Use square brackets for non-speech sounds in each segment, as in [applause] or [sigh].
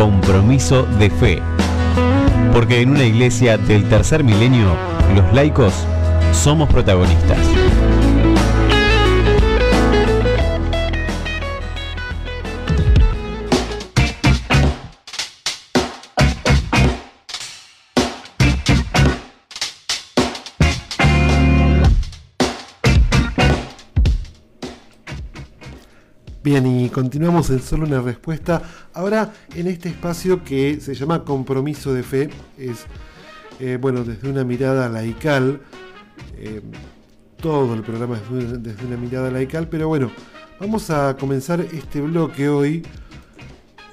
compromiso de fe. Porque en una iglesia del tercer milenio, los laicos somos protagonistas. Bien, y continuamos en solo una respuesta. Ahora en este espacio que se llama Compromiso de Fe, es, eh, bueno, desde una mirada laical, eh, todo el programa es desde una mirada laical, pero bueno, vamos a comenzar este bloque hoy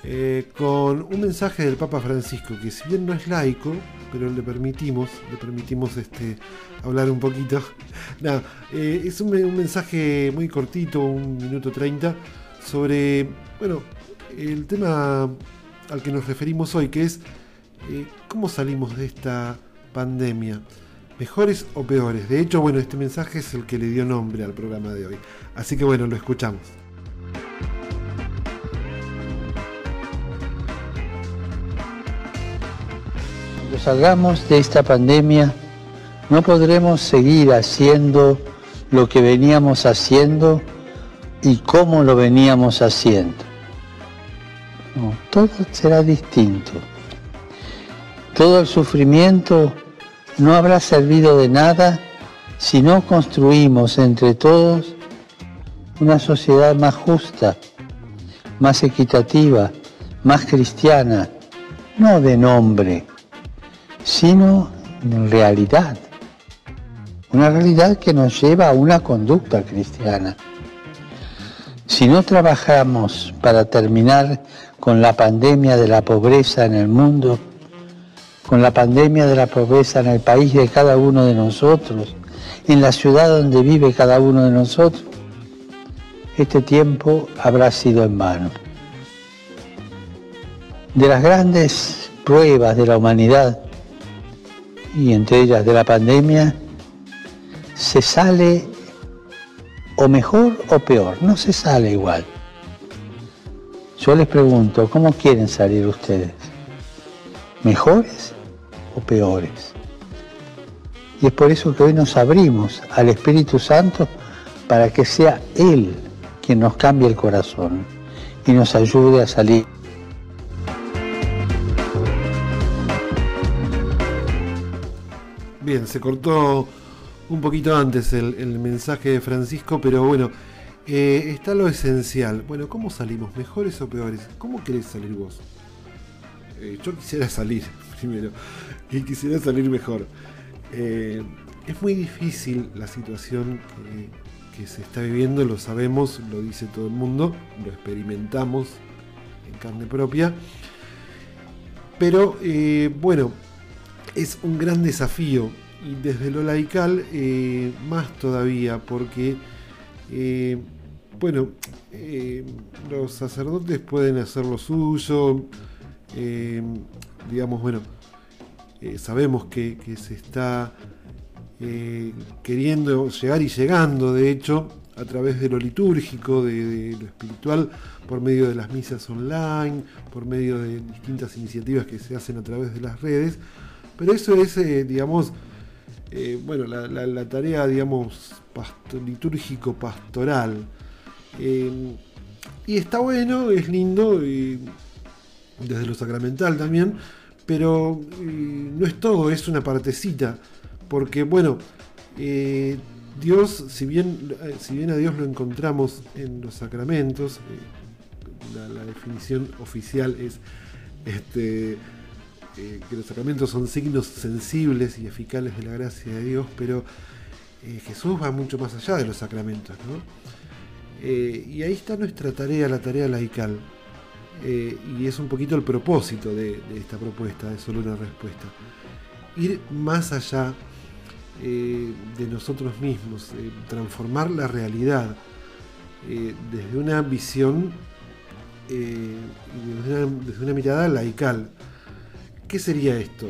eh, con un mensaje del Papa Francisco, que si bien no es laico, pero le permitimos, le permitimos este, hablar un poquito. [laughs] Nada, es un, mensaje muy cortito, un minuto treinta, sobre, bueno, el tema al que nos referimos hoy, que es eh, cómo salimos de esta pandemia, mejores o peores. De hecho, bueno, este mensaje es el que le dio nombre al programa de hoy. Así que bueno, lo escuchamos. Salgamos de esta pandemia, no podremos seguir haciendo lo que veníamos haciendo y cómo lo veníamos haciendo. todo será distinto. Todo el sufrimiento no habrá servido de nada si no construimos entre todos una sociedad más justa, más equitativa, más cristiana, no de nombre, sino en realidad. Una realidad que nos lleva a una conducta cristiana. Si no trabajamos para terminar con la pandemia de la pobreza en el mundo, con la pandemia de la pobreza en el país de cada uno de nosotros, en la ciudad donde vive cada uno de nosotros, este tiempo habrá sido en vano. De las grandes pruebas de la humanidad, y entre ellas de la pandemia, se sale o mejor o peor, no se sale igual. Yo les pregunto, ¿cómo quieren salir ustedes? ¿Mejores o peores? Y es por eso que hoy nos abrimos al Espíritu Santo para que sea Él quien nos cambie el corazón y nos ayude a salir. Bien, se cortó un poquito antes el, mensaje de Francisco, pero bueno, eh, está lo esencial. Bueno, ¿cómo salimos? ¿Mejores o peores? ¿Cómo querés salir vos? Eh, yo quisiera salir [laughs] primero y quisiera salir mejor. Eh, es muy difícil la situación que, que, se está viviendo, lo sabemos, lo dice todo el mundo, lo experimentamos en carne propia. Pero bueno, es un gran desafío y desde lo laical eh, más todavía, porque, eh, bueno, eh, los sacerdotes pueden hacer lo suyo, digamos, bueno, sabemos que, se está queriendo llegar y llegando, de hecho, a través de lo litúrgico, de, lo espiritual, por medio de las misas online, por medio de distintas iniciativas que se hacen a través de las redes, pero eso es, digamos, eh, bueno, la, tarea, digamos, litúrgico-pastoral. Eh, y está bueno, es lindo, desde lo sacramental también, pero no es todo, es una partecita, porque bueno, eh, Dios, si bien, si bien a Dios lo encontramos en los sacramentos, la, la, definición oficial es este, eh, que los sacramentos son signos sensibles y eficaces de la gracia de Dios, pero eh, Jesús va mucho más allá de los sacramentos. Eh, y ahí está nuestra tarea, la tarea laical. y es un poquito el propósito de, esta propuesta, de solo una respuesta. Ir más allá de nosotros mismos, transformar la realidad desde una visión, desde una mirada laical. ¿Qué sería esto?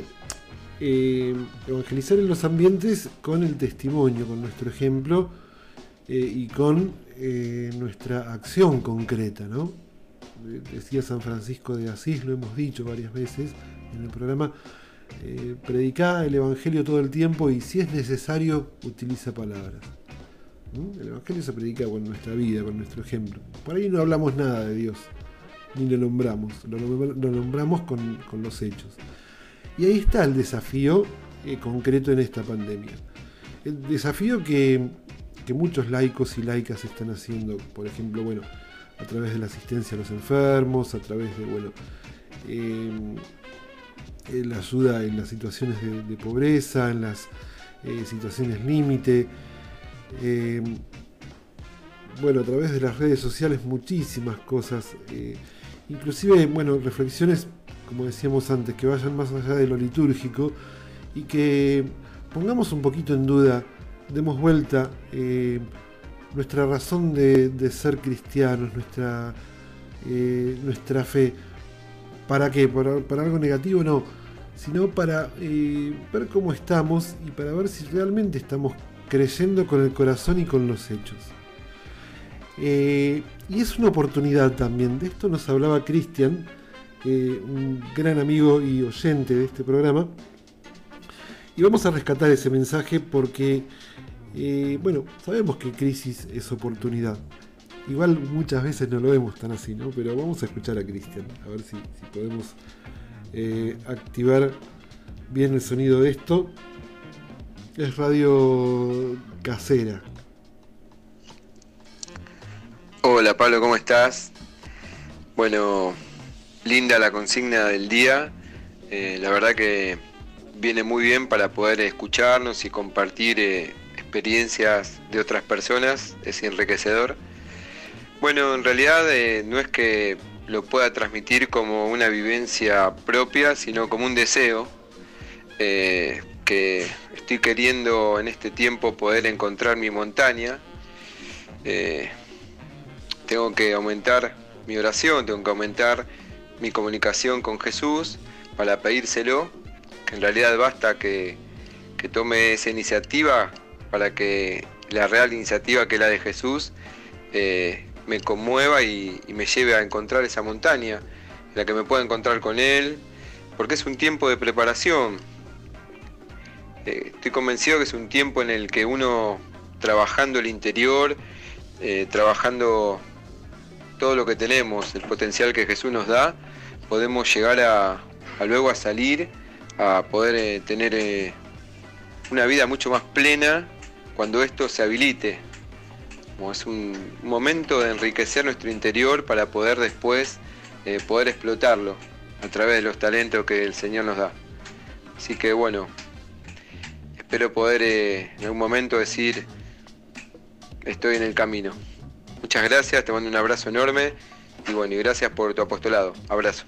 Eh, evangelizar en los ambientes con el testimonio, con nuestro ejemplo eh, y con eh, nuestra acción concreta, ¿no? decía San Francisco de Asís, lo hemos dicho varias veces en el programa, predica el Evangelio todo el tiempo y si es necesario utiliza palabras. El Evangelio se predica con nuestra vida, con nuestro ejemplo. Por ahí no hablamos nada de Dios, ni lo nombramos, lo, nombramos con, los hechos. Y ahí está el desafío eh, concreto en esta pandemia. El desafío que, muchos laicos y laicas están haciendo, por ejemplo, bueno, a través de la asistencia a los enfermos, a través de, bueno, eh, la ayuda en las situaciones de, pobreza, en las eh, situaciones límite, eh, bueno, a través de las redes sociales muchísimas cosas, eh, inclusive, bueno, reflexiones, como decíamos antes, que vayan más allá de lo litúrgico y que pongamos un poquito en duda, demos vuelta eh, nuestra razón de, ser cristianos, nuestra, nuestra fe. ¿Para qué? ¿Para, ¿Para, algo negativo? No, sino para ver cómo estamos y para ver si realmente estamos creyendo con el corazón y con los hechos. Eh, y es una oportunidad también, de esto nos hablaba Cristian, eh, un gran amigo y oyente de este programa, y vamos a rescatar ese mensaje porque, eh, bueno, sabemos que crisis es oportunidad. Igual muchas veces no lo vemos tan así, ¿no? Pero vamos a escuchar a Cristian, a ver si podemos activar bien el sonido de esto es radio casera. Pablo, ¿cómo estás? Bueno, linda la consigna del día. Eh, la verdad que viene muy bien para poder escucharnos y compartir eh, experiencias de otras personas. Es enriquecedor. Bueno, en realidad eh, no es que lo pueda transmitir como una vivencia propia, sino como un deseo que estoy queriendo en este tiempo poder encontrar mi montaña. Tengo que aumentar mi oración, tengo que aumentar mi comunicación con Jesús para pedírselo, que en realidad basta que, tome esa iniciativa para que la real iniciativa que es la de Jesús eh, me conmueva y, me lleve a encontrar esa montaña, la que me pueda encontrar con Él, porque es un tiempo de preparación, eh, estoy convencido que es un tiempo en el que uno trabajando el interior, eh, trabajando todo lo que tenemos, el potencial que Jesús nos da, podemos llegar a, luego a salir, a poder eh, tener una vida mucho más plena cuando esto se habilite. Como es un momento de enriquecer nuestro interior para poder después poder explotarlo a través de los talentos que el Señor nos da. Así que bueno, espero poder eh, en algún momento decir, estoy en el camino. Muchas gracias, te mando un abrazo enorme y bueno, y gracias por tu apostolado. Abrazo.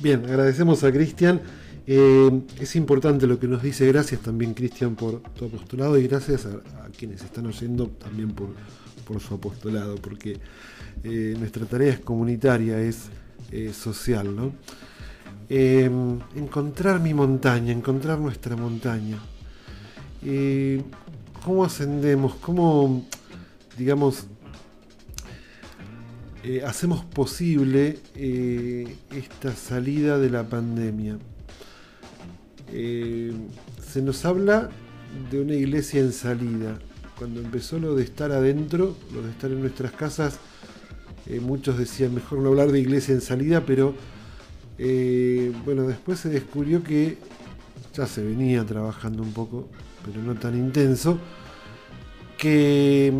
Bien, agradecemos a Cristian. Eh, es importante lo que nos dice. Gracias también, Cristian, por tu apostolado y gracias a, quienes están oyendo también por, su apostolado, porque eh, nuestra tarea es comunitaria, es social, ¿no? Encontrar mi montaña, encontrar nuestra montaña. ¿Cómo ascendemos? ¿Cómo, digamos, eh, hacemos posible eh, esta salida de la pandemia? Eh, se nos habla de una iglesia en salida. Cuando empezó lo de estar adentro, lo de estar en nuestras casas, muchos decían mejor no hablar de iglesia en salida, pero bueno, después se descubrió que ya se venía trabajando un poco, pero no tan intenso, que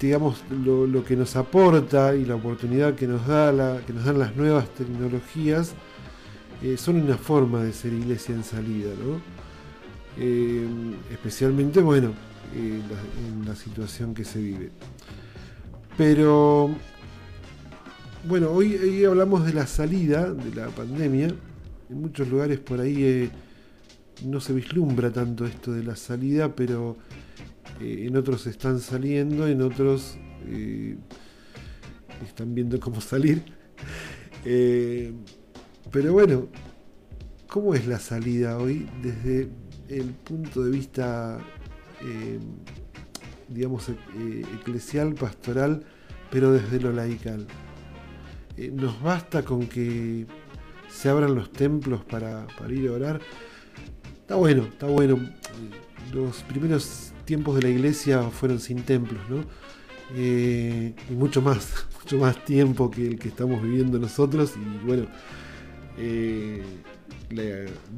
digamos lo, que nos aporta y la oportunidad que nos da que nos dan las nuevas tecnologías eh, son una forma de ser iglesia en salida, ¿no? Eh, especialmente bueno en la situación que se vive. Pero bueno, hoy, hablamos de la salida de la pandemia. En muchos lugares por ahí eh, no se vislumbra tanto esto de la salida, pero eh, en otros están saliendo, en otros eh, están viendo cómo [laughs] salir. pero bueno, ¿cómo es la salida hoy desde el punto de vista, digamos, eclesial, pastoral? pero desde lo laical. Eh, nos basta con que se abran los templos para, ir a orar. Está bueno, está bueno. Los primeros tiempos de la iglesia fueron sin templos, ¿no? Eh, y mucho más, [laughs] mucho más tiempo que el que estamos viviendo nosotros. Y bueno, eh,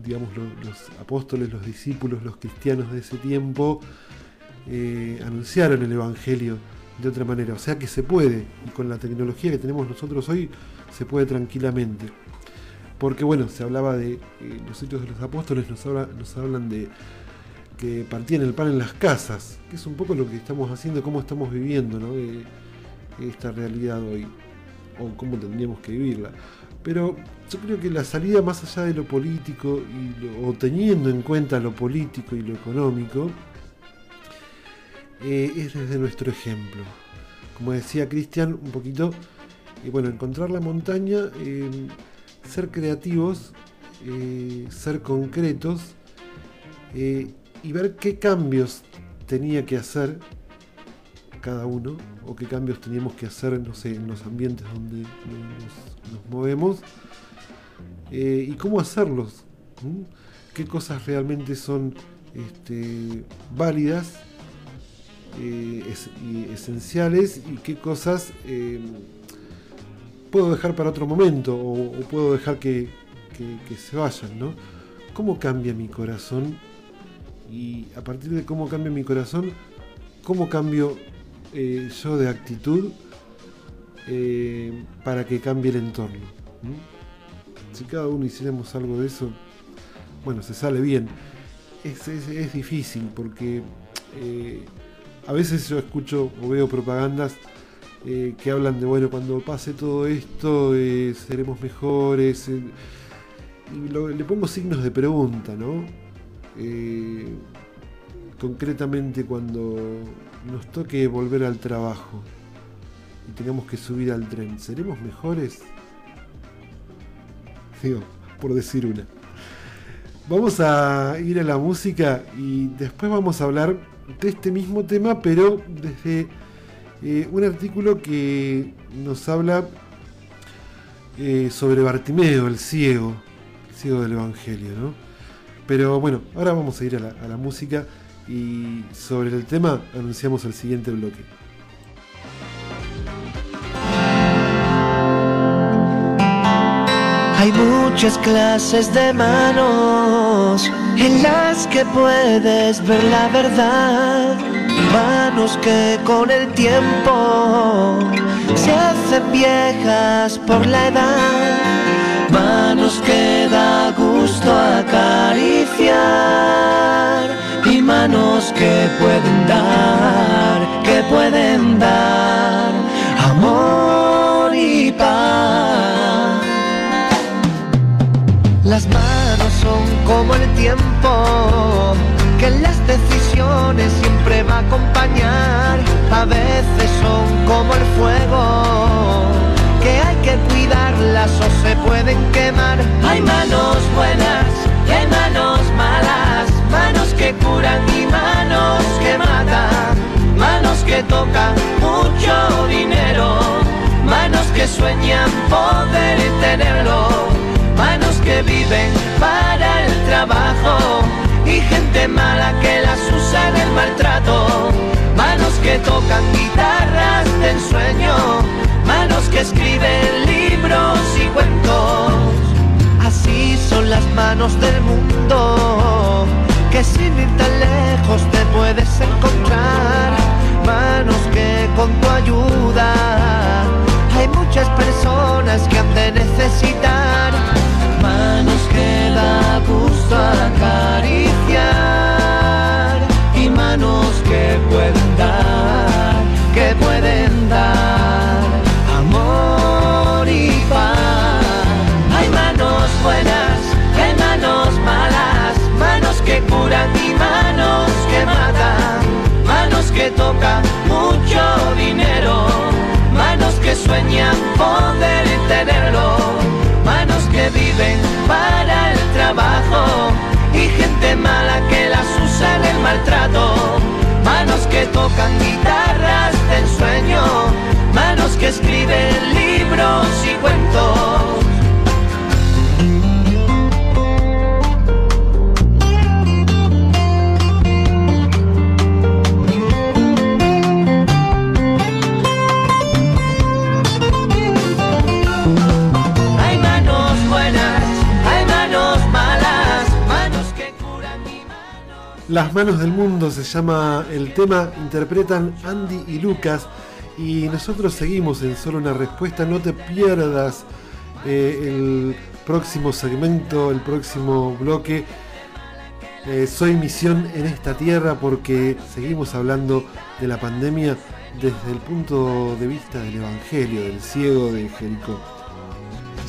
digamos, los, apóstoles, los discípulos, los cristianos de ese tiempo anunciaron el Evangelio de otra manera. O sea que se puede, y con la tecnología que tenemos nosotros hoy, se puede tranquilamente. Porque bueno, se hablaba de eh, los hechos de los apóstoles, nos, nos hablan de que partían el pan en las casas, que es un poco lo que estamos haciendo, cómo estamos viviendo ¿no? esta realidad hoy, o cómo tendríamos que vivirla. Pero yo creo que la salida más allá de lo político, o teniendo en cuenta lo político y lo económico, eh, es desde nuestro ejemplo. Como decía Cristian, un poquito, y bueno, encontrar la montaña, eh, ser creativos, eh, ser concretos y ver qué cambios tenía que hacer cada uno o qué cambios teníamos que hacer no sé, en los ambientes donde nos, movemos y cómo hacerlos, qué cosas realmente son este, válidas eh, esenciales y qué cosas eh, puedo dejar para otro momento o, puedo dejar que, se vayan, ¿no? ¿Cómo cambia mi corazón? Y a partir de cómo cambia mi corazón, ¿cómo cambio eh, yo de actitud para que cambie el entorno? Si cada uno hiciéramos algo de eso, bueno, se sale bien. Es, es difícil porque a veces yo escucho o veo propagandas eh, que hablan de, bueno, cuando pase todo esto eh, seremos mejores. Eh, y le pongo signos de pregunta, ¿no? Concretamente cuando nos toque volver al trabajo y tengamos que subir al tren, ¿seremos mejores? Digo, por decir una. Vamos a ir a la música y después vamos a hablar de este mismo tema, pero desde eh, un artículo que nos habla eh, sobre Bartimeo, el ciego, el ciego del Evangelio, ¿no? Pero bueno, ahora vamos a ir a la, música y sobre el tema anunciamos el siguiente bloque. Hay muchas clases de manos en las que puedes ver la verdad. Manos que con el tiempo se hacen viejas por la edad. Manos que da gusto acariciar. Y manos que pueden dar, que pueden dar amor y paz. Las manos son como el tiempo, que las decisiones siempre va a acompañar. A veces son como el fuego, y manos que matan, manos que tocan mucho dinero, manos que sueñan poder tenerlo manos que viven para el trabajo y gente mala que las usa en el maltrato, manos que tocan guitarras de ensueño, manos que escriben libros y cuentos. Así son las manos del mundo, que sin ir tan lejos te puedes encontrar, manos que con tu ayuda hay muchas personas que han de necesitar. Manos que da gusto acariciar y manos que pueden dar, dinero, manos que sueñan poder tenerlo. Manos que viven para el trabajo. Y gente mala que las usa en el maltrato, manos que tocan guitarras Las manos del mundo se llama el tema, interpretan Andy y Lucas y nosotros seguimos en solo una respuesta, no te pierdas eh, el próximo segmento, el próximo bloque. Eh, soy misión en esta tierra porque seguimos hablando de la pandemia desde el punto de vista del Evangelio, del ciego de Jericó.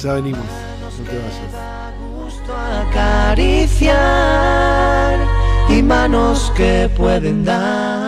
Ya venimos, no te vayas. Y manos que pueden dar